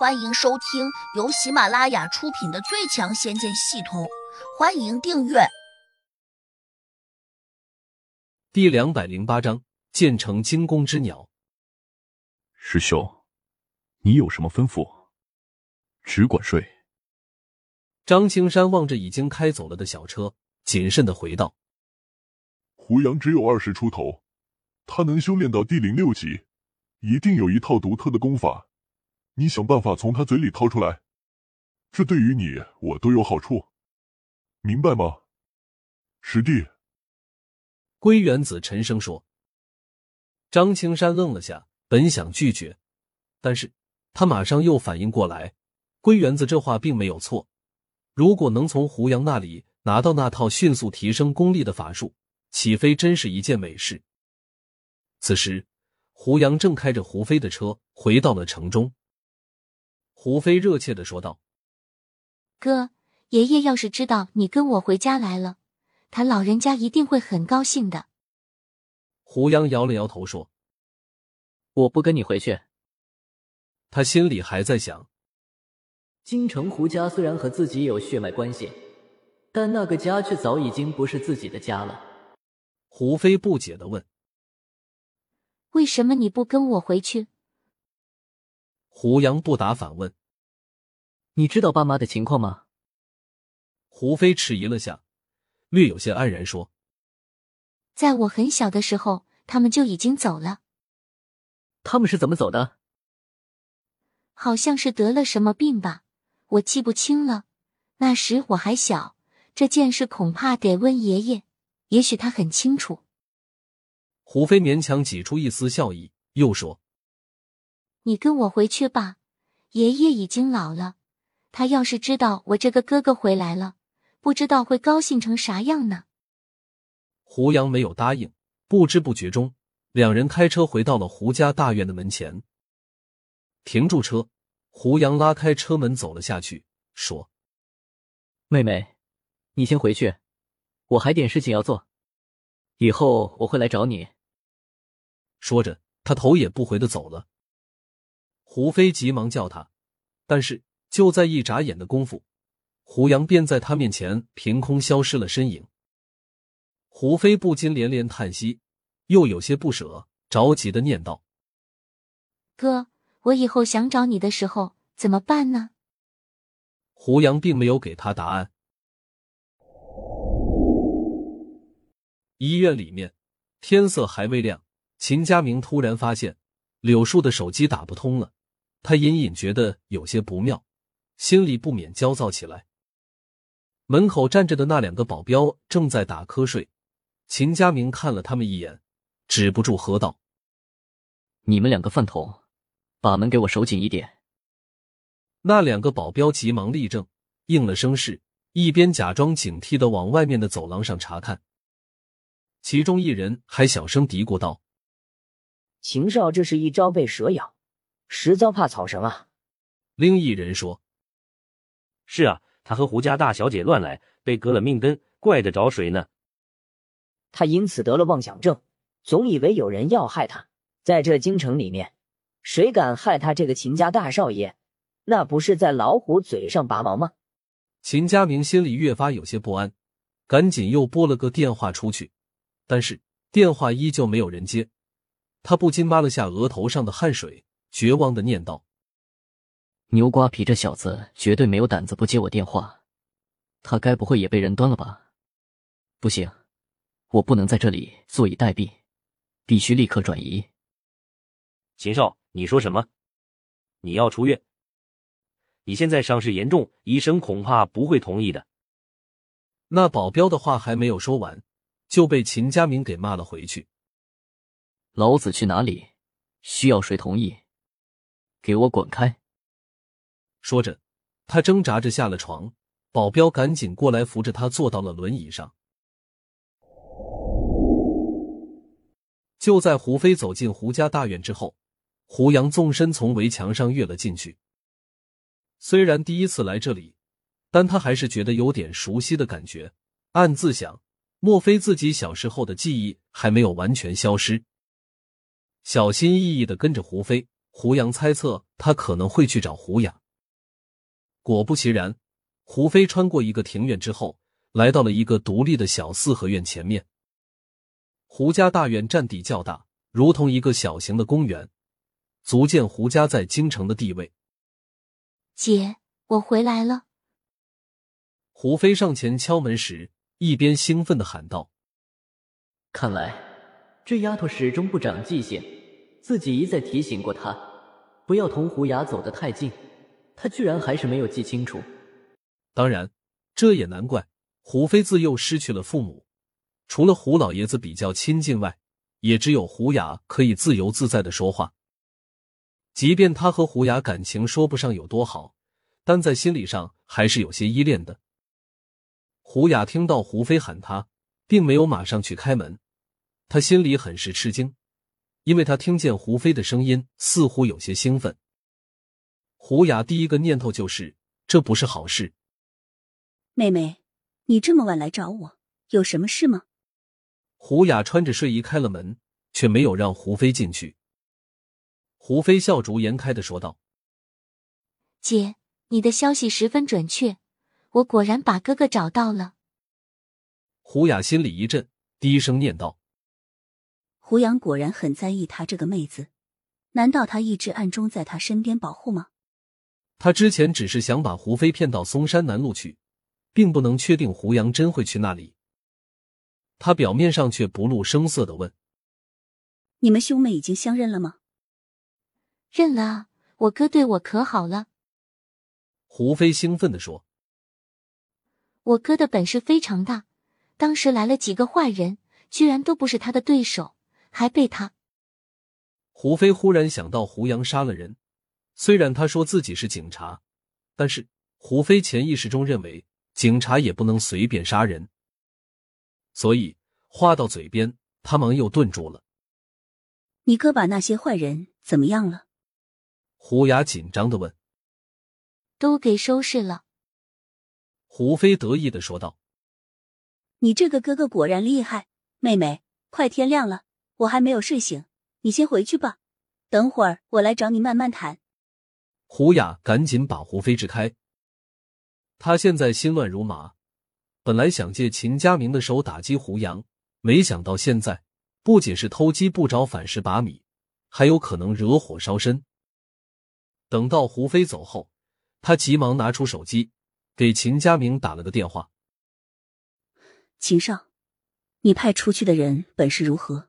欢迎收听由喜马拉雅出品的《最强仙剑系统》，欢迎订阅。第两百零八章：建成惊弓之鸟。师兄，你有什么吩咐？只管睡。张青山望着已经开走了的小车，谨慎的回道：“胡杨只有二十出头，他能修炼到第零六级，一定有一套独特的功法。”你想办法从他嘴里掏出来，这对于你我都有好处，明白吗，师弟？归元子沉声说。张青山愣了下，本想拒绝，但是他马上又反应过来，归元子这话并没有错。如果能从胡杨那里拿到那套迅速提升功力的法术，岂非真是一件美事？此时，胡杨正开着胡飞的车回到了城中。胡飞热切的说道：“哥，爷爷要是知道你跟我回家来了，他老人家一定会很高兴的。”胡杨摇了摇头说：“我不跟你回去。”他心里还在想：京城胡家虽然和自己有血脉关系，但那个家却早已经不是自己的家了。胡飞不解的问：“为什么你不跟我回去？”胡杨不答，反问：“你知道爸妈的情况吗？”胡飞迟疑了下，略有些黯然说：“在我很小的时候，他们就已经走了。他们是怎么走的？好像是得了什么病吧，我记不清了。那时我还小，这件事恐怕得问爷爷，也许他很清楚。”胡飞勉强挤出一丝笑意，又说。你跟我回去吧，爷爷已经老了，他要是知道我这个哥哥回来了，不知道会高兴成啥样呢。胡杨没有答应，不知不觉中，两人开车回到了胡家大院的门前，停住车，胡杨拉开车门走了下去，说：“妹妹，你先回去，我还点事情要做，以后我会来找你。”说着，他头也不回的走了。胡飞急忙叫他，但是就在一眨眼的功夫，胡杨便在他面前凭空消失了身影。胡飞不禁连连叹息，又有些不舍，着急的念道：“哥，我以后想找你的时候怎么办呢？”胡杨并没有给他答案。医院里面，天色还未亮，秦佳明突然发现柳树的手机打不通了。他隐隐觉得有些不妙，心里不免焦躁起来。门口站着的那两个保镖正在打瞌睡，秦家明看了他们一眼，止不住喝道：“你们两个饭桶，把门给我守紧一点！”那两个保镖急忙立正，应了声是，一边假装警惕的往外面的走廊上查看。其中一人还小声嘀咕道：“秦少这是一朝被蛇咬。”实遭怕草绳啊！另一人说：“是啊，他和胡家大小姐乱来，被割了命根，怪得着谁呢？他因此得了妄想症，总以为有人要害他。在这京城里面，谁敢害他这个秦家大少爷，那不是在老虎嘴上拔毛吗？”秦家明心里越发有些不安，赶紧又拨了个电话出去，但是电话依旧没有人接，他不禁抹了下额头上的汗水。绝望的念道：“牛瓜皮这小子绝对没有胆子不接我电话，他该不会也被人端了吧？不行，我不能在这里坐以待毙，必须立刻转移。”秦少，你说什么？你要出院？你现在伤势严重，医生恐怕不会同意的。那保镖的话还没有说完，就被秦家明给骂了回去。老子去哪里？需要谁同意？给我滚开！说着，他挣扎着下了床，保镖赶紧过来扶着他坐到了轮椅上。就在胡飞走进胡家大院之后，胡杨纵身从围墙上跃了进去。虽然第一次来这里，但他还是觉得有点熟悉的感觉，暗自想：莫非自己小时候的记忆还没有完全消失？小心翼翼的跟着胡飞。胡杨猜测他可能会去找胡雅。果不其然，胡飞穿过一个庭院之后，来到了一个独立的小四合院前面。胡家大院占地较大，如同一个小型的公园，足见胡家在京城的地位。姐，我回来了。胡飞上前敲门时，一边兴奋的喊道：“看来这丫头始终不长记性，自己一再提醒过她，不要同胡雅走得太近，他居然还是没有记清楚。当然，这也难怪。胡飞自幼失去了父母。”除了胡老爷子比较亲近外，也只有胡雅可以自由自在的说话。即便他和胡雅感情说不上有多好，但在心理上还是有些依恋的。胡雅听到胡飞喊他，并没有马上去开门，他心里很是吃惊，因为他听见胡飞的声音似乎有些兴奋。胡雅第一个念头就是这不是好事。妹妹，你这么晚来找我，有什么事吗？胡雅穿着睡衣开了门，却没有让胡飞进去。胡飞笑逐颜开的说道：“姐，你的消息十分准确，我果然把哥哥找到了。”胡雅心里一震，低声念道：“胡杨果然很在意他这个妹子，难道他一直暗中在他身边保护吗？”他之前只是想把胡飞骗到嵩山南路去，并不能确定胡杨真会去那里。他表面上却不露声色的问：“你们兄妹已经相认了吗？”“认了啊，我哥对我可好了。”胡飞兴奋的说：“我哥的本事非常大，当时来了几个坏人，居然都不是他的对手，还被他……”胡飞忽然想到胡杨杀了人，虽然他说自己是警察，但是胡飞潜意识中认为警察也不能随便杀人。所以话到嘴边，他忙又顿住了。你哥把那些坏人怎么样了？胡雅紧张的问。都给收拾了。胡飞得意的说道。你这个哥哥果然厉害，妹妹，快天亮了，我还没有睡醒，你先回去吧，等会儿我来找你慢慢谈。胡雅赶紧把胡飞支开。他现在心乱如麻。本来想借秦家明的手打击胡杨，没想到现在不仅是偷鸡不着反蚀把米，还有可能惹火烧身。等到胡飞走后，他急忙拿出手机，给秦家明打了个电话：“秦少，你派出去的人本事如何？”